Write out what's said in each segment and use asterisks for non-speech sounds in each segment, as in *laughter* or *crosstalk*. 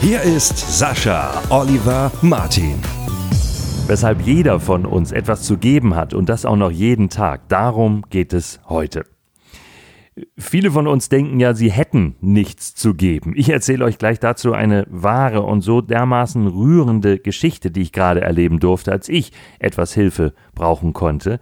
Hier ist Sascha Oliver Martin. Weshalb jeder von uns etwas zu geben hat und das auch noch jeden Tag. Darum geht es heute. Viele von uns denken ja, sie hätten nichts zu geben. Ich erzähle euch gleich dazu eine wahre und so dermaßen rührende Geschichte, die ich gerade erleben durfte, als ich etwas Hilfe brauchen konnte.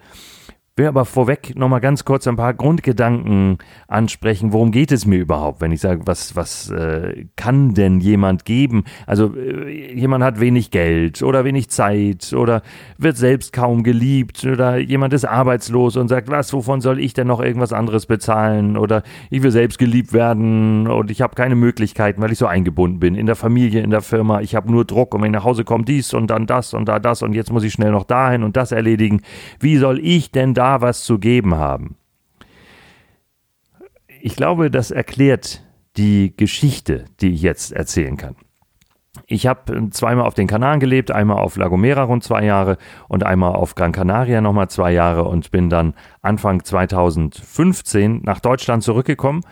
Will aber vorweg nochmal ganz kurz ein paar Grundgedanken ansprechen. Worum geht es mir überhaupt, wenn ich sage, was, was äh, kann denn jemand geben? Also äh, jemand hat wenig Geld oder wenig Zeit oder wird selbst kaum geliebt oder jemand ist arbeitslos und sagt, was, wovon soll ich denn noch irgendwas anderes bezahlen? Oder ich will selbst geliebt werden und ich habe keine Möglichkeiten, weil ich so eingebunden bin in der Familie, in der Firma. Ich habe nur Druck und wenn ich nach Hause komme, dies und dann das und da das und jetzt muss ich schnell noch dahin und das erledigen. Wie soll ich denn da da was zu geben haben. Ich glaube, das erklärt die Geschichte, die ich jetzt erzählen kann. Ich habe zweimal auf den Kanaren gelebt, einmal auf La Gomera rund zwei Jahre und einmal auf Gran Canaria nochmal zwei Jahre und bin dann Anfang 2015 nach Deutschland zurückgekommen.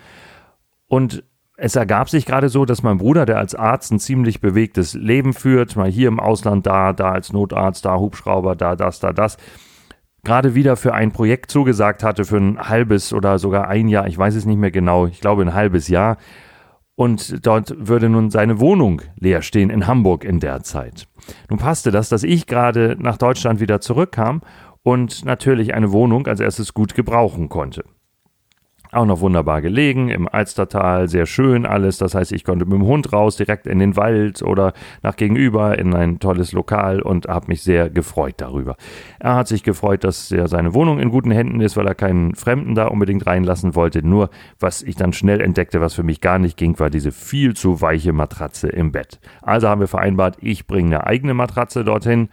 Und es ergab sich gerade so, dass mein Bruder, der als Arzt ein ziemlich bewegtes Leben führt, mal hier im Ausland da, da als Notarzt, da Hubschrauber, da das, da das, gerade wieder für ein Projekt zugesagt hatte, für ein halbes oder sogar ein Jahr, ich weiß es nicht mehr genau, ich glaube ein halbes Jahr. Und dort würde nun seine Wohnung leer stehen in Hamburg in der Zeit. Nun passte das, dass ich gerade nach Deutschland wieder zurückkam und natürlich eine Wohnung als erstes gut gebrauchen konnte. Auch noch wunderbar gelegen, im Alstertal, sehr schön alles. Das heißt, ich konnte mit dem Hund raus, direkt in den Wald oder nach gegenüber in ein tolles Lokal und habe mich sehr gefreut darüber. Er hat sich gefreut, dass er seine Wohnung in guten Händen ist, weil er keinen Fremden da unbedingt reinlassen wollte. Nur, was ich dann schnell entdeckte, was für mich gar nicht ging, war diese viel zu weiche Matratze im Bett. Also haben wir vereinbart, ich bringe eine eigene Matratze dorthin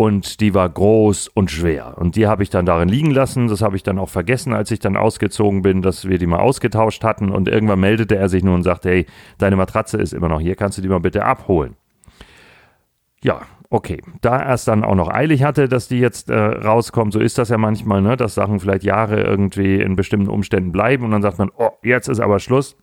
und die war groß und schwer. Und die habe ich dann darin liegen lassen. Das habe ich dann auch vergessen, als ich dann ausgezogen bin, dass wir die mal ausgetauscht hatten. Und irgendwann meldete er sich nur und sagte, hey, deine Matratze ist immer noch hier, kannst du die mal bitte abholen? Ja, okay. Da er es dann auch noch eilig hatte, dass die jetzt äh, rauskommt, so ist das ja manchmal, ne, dass Sachen vielleicht Jahre irgendwie in bestimmten Umständen bleiben und dann sagt man, oh, jetzt ist aber Schluss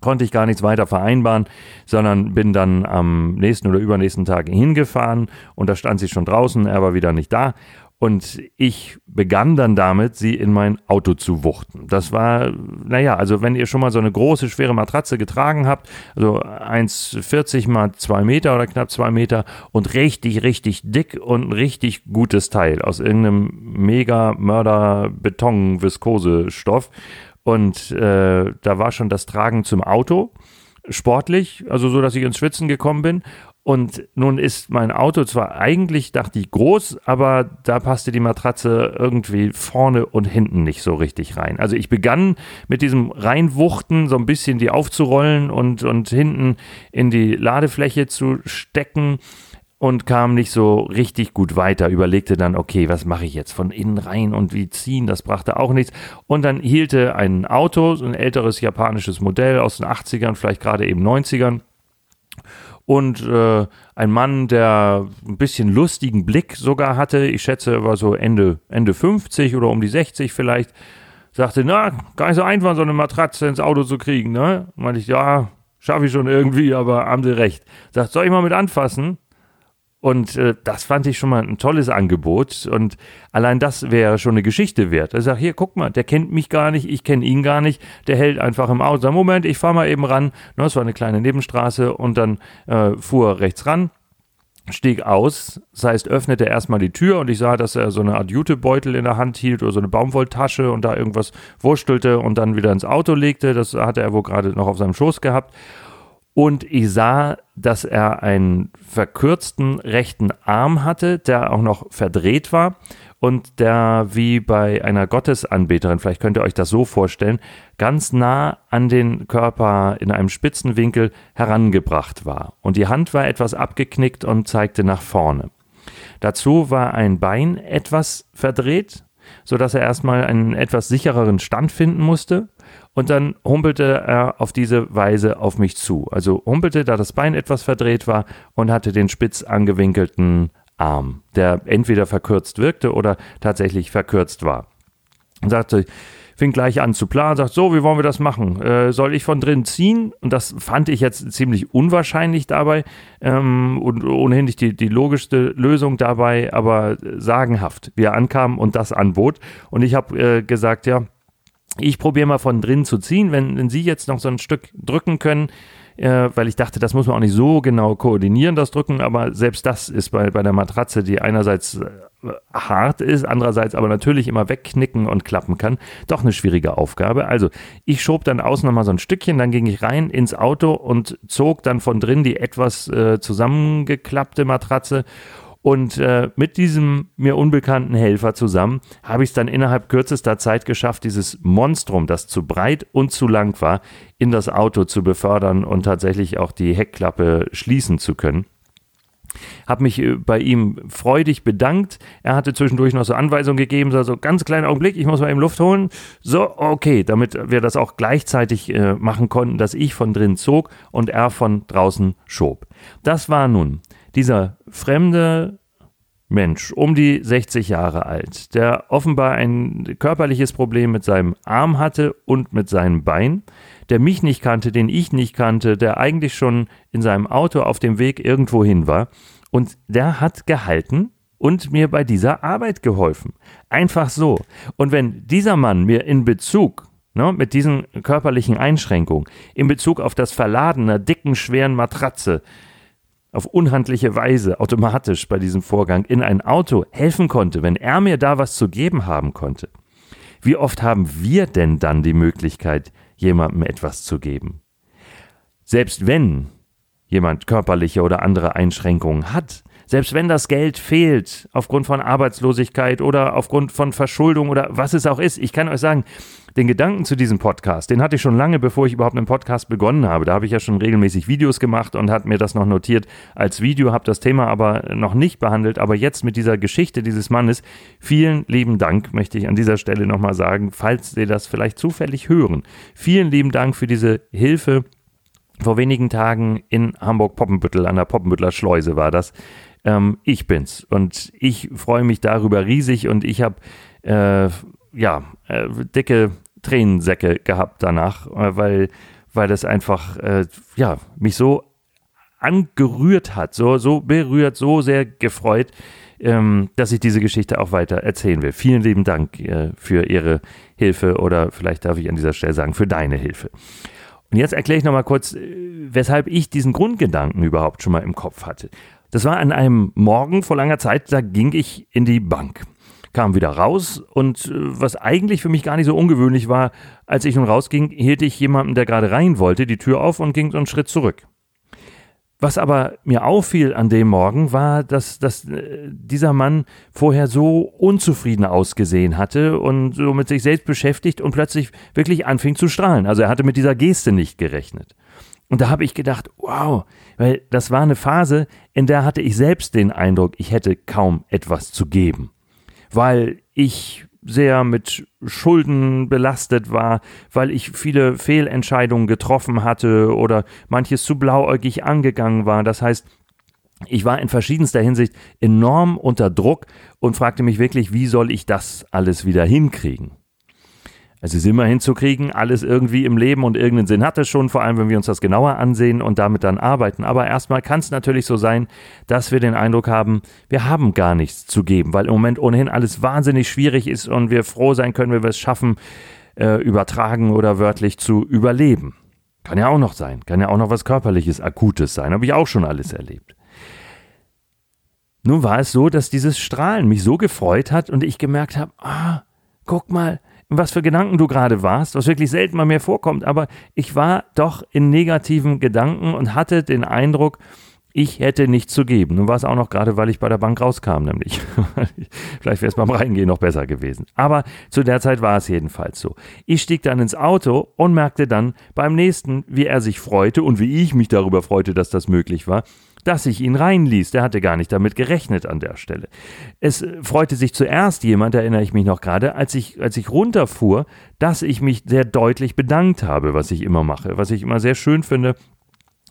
konnte ich gar nichts weiter vereinbaren, sondern bin dann am nächsten oder übernächsten Tag hingefahren und da stand sie schon draußen, er war wieder nicht da. Und ich begann dann damit, sie in mein Auto zu wuchten. Das war, naja, also wenn ihr schon mal so eine große, schwere Matratze getragen habt, also 1,40 mal 2 Meter oder knapp 2 Meter und richtig, richtig dick und ein richtig gutes Teil aus irgendeinem mega Mörder Beton Viskose Stoff und äh, da war schon das Tragen zum Auto sportlich, also so, dass ich ins Schwitzen gekommen bin. Und nun ist mein Auto zwar eigentlich, dachte ich, groß, aber da passte die Matratze irgendwie vorne und hinten nicht so richtig rein. Also ich begann mit diesem Reinwuchten so ein bisschen die aufzurollen und, und hinten in die Ladefläche zu stecken und kam nicht so richtig gut weiter. Überlegte dann, okay, was mache ich jetzt von innen rein und wie ziehen, das brachte auch nichts. Und dann hielte ein Auto, so ein älteres japanisches Modell aus den 80ern, vielleicht gerade eben 90ern. Und äh, ein Mann, der ein bisschen lustigen Blick sogar hatte, ich schätze, war so Ende, Ende 50 oder um die 60 vielleicht, sagte, na, gar nicht so einfach, so eine Matratze ins Auto zu kriegen, ne? Meinte ich, ja, schaffe ich schon irgendwie, aber haben Sie recht. Sagt, soll ich mal mit anfassen? Und äh, das fand ich schon mal ein tolles Angebot. Und allein das wäre schon eine Geschichte wert. Er sagt, hier, guck mal, der kennt mich gar nicht, ich kenne ihn gar nicht. Der hält einfach im Auto. Sagt, Moment, ich fahre mal eben ran. Das war eine kleine Nebenstraße und dann äh, fuhr er rechts ran stieg aus, das heißt, öffnete erstmal die Tür und ich sah, dass er so eine Art Jutebeutel in der Hand hielt oder so eine Baumwolltasche und da irgendwas wurstelte und dann wieder ins Auto legte. Das hatte er wohl gerade noch auf seinem Schoß gehabt. Und ich sah, dass er einen verkürzten rechten Arm hatte, der auch noch verdreht war. und der wie bei einer Gottesanbeterin, vielleicht könnt ihr euch das so vorstellen, ganz nah an den Körper in einem spitzen Winkel herangebracht war. Und die Hand war etwas abgeknickt und zeigte nach vorne. Dazu war ein Bein etwas verdreht, so dass er erstmal einen etwas sichereren Stand finden musste. Und dann humpelte er auf diese Weise auf mich zu. Also humpelte, da das Bein etwas verdreht war und hatte den spitz angewinkelten Arm, der entweder verkürzt wirkte oder tatsächlich verkürzt war. Und sagte, fing gleich an zu planen, sagt, so, wie wollen wir das machen? Äh, soll ich von drin ziehen? Und das fand ich jetzt ziemlich unwahrscheinlich dabei ähm, und ohnehin nicht die, die logischste Lösung dabei, aber sagenhaft, wie er ankam und das anbot. Und ich habe äh, gesagt, ja, ich probiere mal von drin zu ziehen. Wenn, wenn Sie jetzt noch so ein Stück drücken können, äh, weil ich dachte, das muss man auch nicht so genau koordinieren, das Drücken, aber selbst das ist bei, bei der Matratze, die einerseits äh, hart ist, andererseits aber natürlich immer wegknicken und klappen kann, doch eine schwierige Aufgabe. Also ich schob dann außen nochmal so ein Stückchen, dann ging ich rein ins Auto und zog dann von drin die etwas äh, zusammengeklappte Matratze und äh, mit diesem mir unbekannten Helfer zusammen habe ich es dann innerhalb kürzester Zeit geschafft, dieses Monstrum, das zu breit und zu lang war, in das Auto zu befördern und tatsächlich auch die Heckklappe schließen zu können. Habe mich äh, bei ihm freudig bedankt. Er hatte zwischendurch noch so Anweisungen gegeben, so, ganz kleinen Augenblick, ich muss mal eben Luft holen. So, okay, damit wir das auch gleichzeitig äh, machen konnten, dass ich von drin zog und er von draußen schob. Das war nun dieser fremde Mensch, um die 60 Jahre alt, der offenbar ein körperliches Problem mit seinem Arm hatte und mit seinem Bein, der mich nicht kannte, den ich nicht kannte, der eigentlich schon in seinem Auto auf dem Weg irgendwo hin war. Und der hat gehalten und mir bei dieser Arbeit geholfen. Einfach so. Und wenn dieser Mann mir in Bezug ne, mit diesen körperlichen Einschränkungen, in Bezug auf das Verladen einer dicken, schweren Matratze, auf unhandliche Weise automatisch bei diesem Vorgang in ein Auto helfen konnte, wenn er mir da was zu geben haben konnte, wie oft haben wir denn dann die Möglichkeit, jemandem etwas zu geben? Selbst wenn jemand körperliche oder andere Einschränkungen hat, selbst wenn das Geld fehlt aufgrund von Arbeitslosigkeit oder aufgrund von Verschuldung oder was es auch ist, ich kann euch sagen, den Gedanken zu diesem Podcast, den hatte ich schon lange, bevor ich überhaupt einen Podcast begonnen habe. Da habe ich ja schon regelmäßig Videos gemacht und hat mir das noch notiert als Video, habe das Thema aber noch nicht behandelt. Aber jetzt mit dieser Geschichte dieses Mannes, vielen lieben Dank, möchte ich an dieser Stelle nochmal sagen, falls Sie das vielleicht zufällig hören. Vielen lieben Dank für diese Hilfe. Vor wenigen Tagen in Hamburg-Poppenbüttel an der Poppenbüttler Schleuse war das. Ähm, ich bin's und ich freue mich darüber riesig und ich habe äh, ja äh, dicke Tränensäcke gehabt danach, äh, weil, weil das einfach, äh, ja, mich so angerührt hat, so, so berührt, so sehr gefreut, ähm, dass ich diese Geschichte auch weiter erzählen will. Vielen lieben Dank äh, für Ihre Hilfe oder vielleicht darf ich an dieser Stelle sagen, für deine Hilfe. Und jetzt erkläre ich nochmal kurz, äh, weshalb ich diesen Grundgedanken überhaupt schon mal im Kopf hatte. Das war an einem Morgen vor langer Zeit, da ging ich in die Bank kam wieder raus und äh, was eigentlich für mich gar nicht so ungewöhnlich war, als ich nun rausging, hielt ich jemanden, der gerade rein wollte, die Tür auf und ging so einen Schritt zurück. Was aber mir auffiel an dem Morgen war, dass, dass äh, dieser Mann vorher so unzufrieden ausgesehen hatte und so mit sich selbst beschäftigt und plötzlich wirklich anfing zu strahlen. Also er hatte mit dieser Geste nicht gerechnet. Und da habe ich gedacht, wow, weil das war eine Phase, in der hatte ich selbst den Eindruck, ich hätte kaum etwas zu geben weil ich sehr mit Schulden belastet war, weil ich viele Fehlentscheidungen getroffen hatte oder manches zu blauäugig angegangen war. Das heißt, ich war in verschiedenster Hinsicht enorm unter Druck und fragte mich wirklich, wie soll ich das alles wieder hinkriegen? Es ist immer hinzukriegen, alles irgendwie im Leben und irgendeinen Sinn hat es schon, vor allem wenn wir uns das genauer ansehen und damit dann arbeiten. Aber erstmal kann es natürlich so sein, dass wir den Eindruck haben, wir haben gar nichts zu geben, weil im Moment ohnehin alles wahnsinnig schwierig ist und wir froh sein können, wenn wir es schaffen, äh, übertragen oder wörtlich zu überleben. Kann ja auch noch sein, kann ja auch noch was körperliches, akutes sein, habe ich auch schon alles erlebt. Nun war es so, dass dieses Strahlen mich so gefreut hat und ich gemerkt habe, ah, guck mal, was für Gedanken du gerade warst, was wirklich selten mal mehr vorkommt, aber ich war doch in negativen Gedanken und hatte den Eindruck, Ich hätte nichts zu geben. Nun war es auch noch gerade, weil ich bei der Bank rauskam, nämlich. *laughs* Vielleicht wäre es beim Reingehen noch besser gewesen. Aber zu der Zeit war es jedenfalls so. Ich stieg dann ins Auto und merkte dann beim nächsten, wie er sich freute und wie ich mich darüber freute, dass das möglich war, dass ich ihn reinließ. Der hatte gar nicht damit gerechnet an der Stelle. Es freute sich zuerst jemand, erinnere ich mich noch gerade, als ich, als ich runterfuhr, dass ich mich sehr deutlich bedankt habe, was ich immer mache, was ich immer sehr schön finde,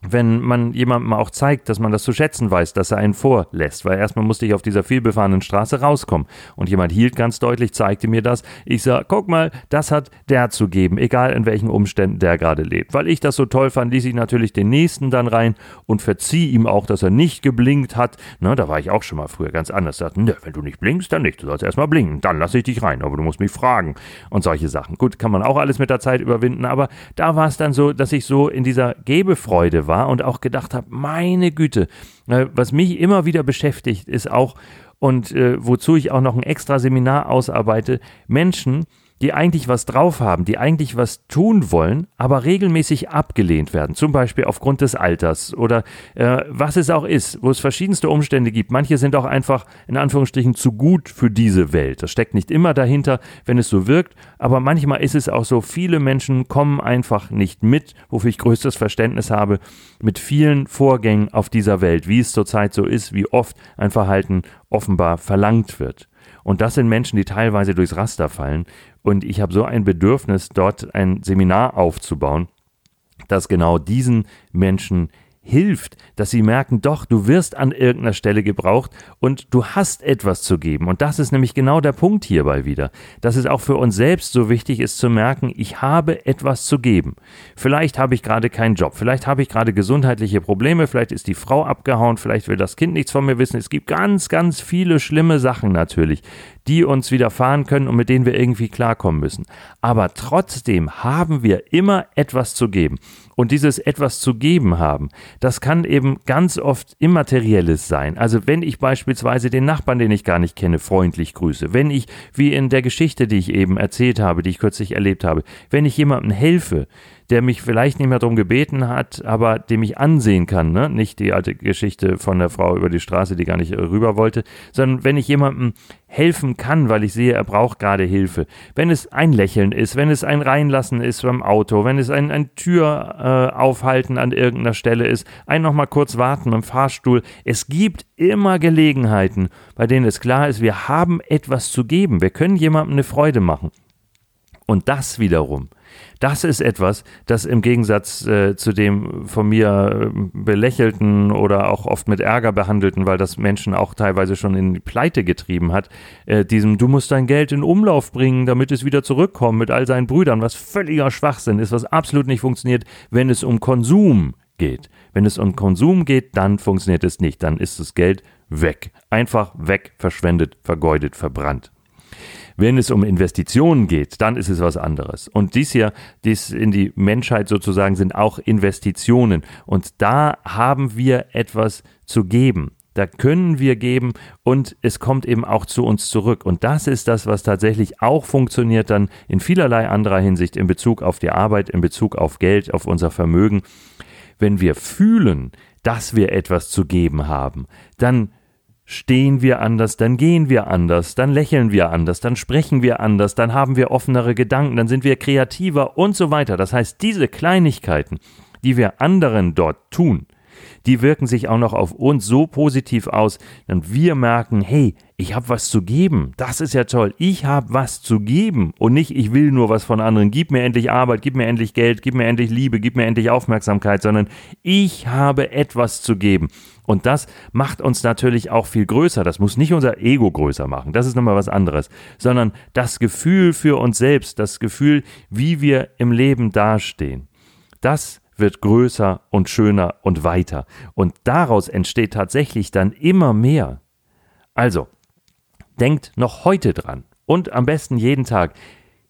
wenn man jemandem auch zeigt, dass man das zu schätzen weiß, dass er einen vorlässt. Weil erstmal musste ich auf dieser vielbefahrenen Straße rauskommen. Und jemand hielt ganz deutlich, zeigte mir das. Ich sah, guck mal, das hat der zu geben, egal in welchen Umständen der gerade lebt. Weil ich das so toll fand, ließ ich natürlich den Nächsten dann rein und verzieh ihm auch, dass er nicht geblinkt hat. Na, da war ich auch schon mal früher ganz anders. Sagte, ne, wenn du nicht blinkst, dann nicht. Du sollst erstmal blinken. Dann lasse ich dich rein. Aber du musst mich fragen. Und solche Sachen. Gut, kann man auch alles mit der Zeit überwinden. Aber da war es dann so, dass ich so in dieser Gebefreude war war und auch gedacht habe, meine Güte, äh, was mich immer wieder beschäftigt, ist auch, und äh, wozu ich auch noch ein extra Seminar ausarbeite, Menschen, die eigentlich was drauf haben, die eigentlich was tun wollen, aber regelmäßig abgelehnt werden, zum Beispiel aufgrund des Alters oder äh, was es auch ist, wo es verschiedenste Umstände gibt. Manche sind auch einfach in Anführungsstrichen zu gut für diese Welt. Das steckt nicht immer dahinter, wenn es so wirkt, aber manchmal ist es auch so, viele Menschen kommen einfach nicht mit, wofür ich größtes Verständnis habe, mit vielen Vorgängen auf dieser Welt, wie es zurzeit so ist, wie oft ein Verhalten offenbar verlangt wird. Und das sind Menschen, die teilweise durchs Raster fallen. Und ich habe so ein Bedürfnis, dort ein Seminar aufzubauen, das genau diesen Menschen hilft, dass sie merken, doch, du wirst an irgendeiner Stelle gebraucht und du hast etwas zu geben. Und das ist nämlich genau der Punkt hierbei wieder, dass es auch für uns selbst so wichtig ist zu merken, ich habe etwas zu geben. Vielleicht habe ich gerade keinen Job, vielleicht habe ich gerade gesundheitliche Probleme, vielleicht ist die Frau abgehauen, vielleicht will das Kind nichts von mir wissen. Es gibt ganz, ganz viele schlimme Sachen natürlich, die uns widerfahren können und mit denen wir irgendwie klarkommen müssen. Aber trotzdem haben wir immer etwas zu geben. Und dieses etwas zu geben haben, das kann eben ganz oft Immaterielles sein. Also wenn ich beispielsweise den Nachbarn, den ich gar nicht kenne, freundlich grüße, wenn ich, wie in der Geschichte, die ich eben erzählt habe, die ich kürzlich erlebt habe, wenn ich jemandem helfe, der mich vielleicht nicht mehr darum gebeten hat, aber dem ich ansehen kann. Ne? Nicht die alte Geschichte von der Frau über die Straße, die gar nicht rüber wollte, sondern wenn ich jemandem helfen kann, weil ich sehe, er braucht gerade Hilfe. Wenn es ein Lächeln ist, wenn es ein Reinlassen ist beim Auto, wenn es ein, ein Tür äh, aufhalten an irgendeiner Stelle ist, ein nochmal kurz warten im Fahrstuhl. Es gibt immer Gelegenheiten, bei denen es klar ist, wir haben etwas zu geben. Wir können jemandem eine Freude machen. Und das wiederum das ist etwas, das im Gegensatz äh, zu dem von mir äh, belächelten oder auch oft mit Ärger behandelten, weil das Menschen auch teilweise schon in die Pleite getrieben hat, äh, diesem Du musst dein Geld in Umlauf bringen, damit es wieder zurückkommt mit all seinen Brüdern, was völliger Schwachsinn ist, was absolut nicht funktioniert, wenn es um Konsum geht. Wenn es um Konsum geht, dann funktioniert es nicht, dann ist das Geld weg. Einfach weg, verschwendet, vergeudet, verbrannt. Wenn es um Investitionen geht, dann ist es was anderes. Und dies hier, dies in die Menschheit sozusagen, sind auch Investitionen. Und da haben wir etwas zu geben. Da können wir geben und es kommt eben auch zu uns zurück. Und das ist das, was tatsächlich auch funktioniert dann in vielerlei anderer Hinsicht in Bezug auf die Arbeit, in Bezug auf Geld, auf unser Vermögen. Wenn wir fühlen, dass wir etwas zu geben haben, dann stehen wir anders, dann gehen wir anders, dann lächeln wir anders, dann sprechen wir anders, dann haben wir offenere Gedanken, dann sind wir kreativer und so weiter. Das heißt, diese Kleinigkeiten, die wir anderen dort tun, die wirken sich auch noch auf uns so positiv aus, dann wir merken, hey, ich habe was zu geben. Das ist ja toll. Ich habe was zu geben und nicht, ich will nur was von anderen. Gib mir endlich Arbeit, gib mir endlich Geld, gib mir endlich Liebe, gib mir endlich Aufmerksamkeit, sondern ich habe etwas zu geben. Und das macht uns natürlich auch viel größer. Das muss nicht unser Ego größer machen. Das ist nochmal was anderes. Sondern das Gefühl für uns selbst, das Gefühl, wie wir im Leben dastehen. Das wird größer und schöner und weiter. Und daraus entsteht tatsächlich dann immer mehr. Also, denkt noch heute dran und am besten jeden Tag.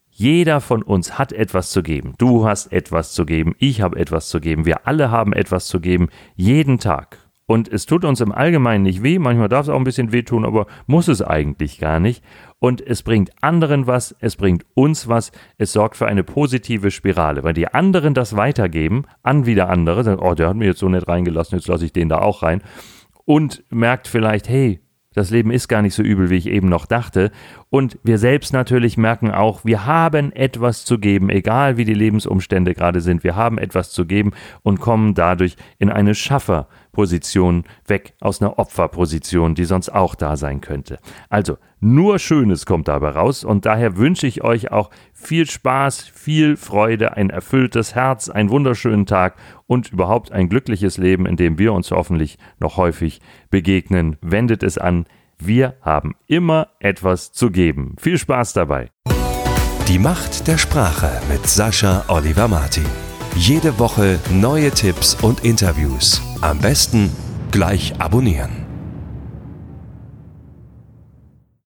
Jeder von uns hat etwas zu geben. Du hast etwas zu geben, ich habe etwas zu geben, wir alle haben etwas zu geben, jeden Tag. Und es tut uns im Allgemeinen nicht weh, manchmal darf es auch ein bisschen wehtun, aber muss es eigentlich gar nicht. Und es bringt anderen was, es bringt uns was, es sorgt für eine positive Spirale. Weil die anderen das weitergeben an wieder andere, sagen, oh, der hat mir jetzt so nett reingelassen, jetzt lasse ich den da auch rein. Und merkt vielleicht, hey, das Leben ist gar nicht so übel, wie ich eben noch dachte. Und wir selbst natürlich merken auch, wir haben etwas zu geben, egal wie die Lebensumstände gerade sind. Wir haben etwas zu geben und kommen dadurch in eine Schafferposition weg aus einer Opferposition, die sonst auch da sein könnte. Also nur Schönes kommt dabei raus und daher wünsche ich euch auch viel Spaß, viel Freude, ein erfülltes Herz, einen wunderschönen Tag und überhaupt ein glückliches Leben, in dem wir uns hoffentlich noch häufig begegnen. Wendet es an. Wir haben immer etwas zu geben. Viel Spaß dabei. Die Macht der Sprache mit Sascha Oliver Martin. Jede Woche neue Tipps und Interviews. Am besten gleich abonnieren.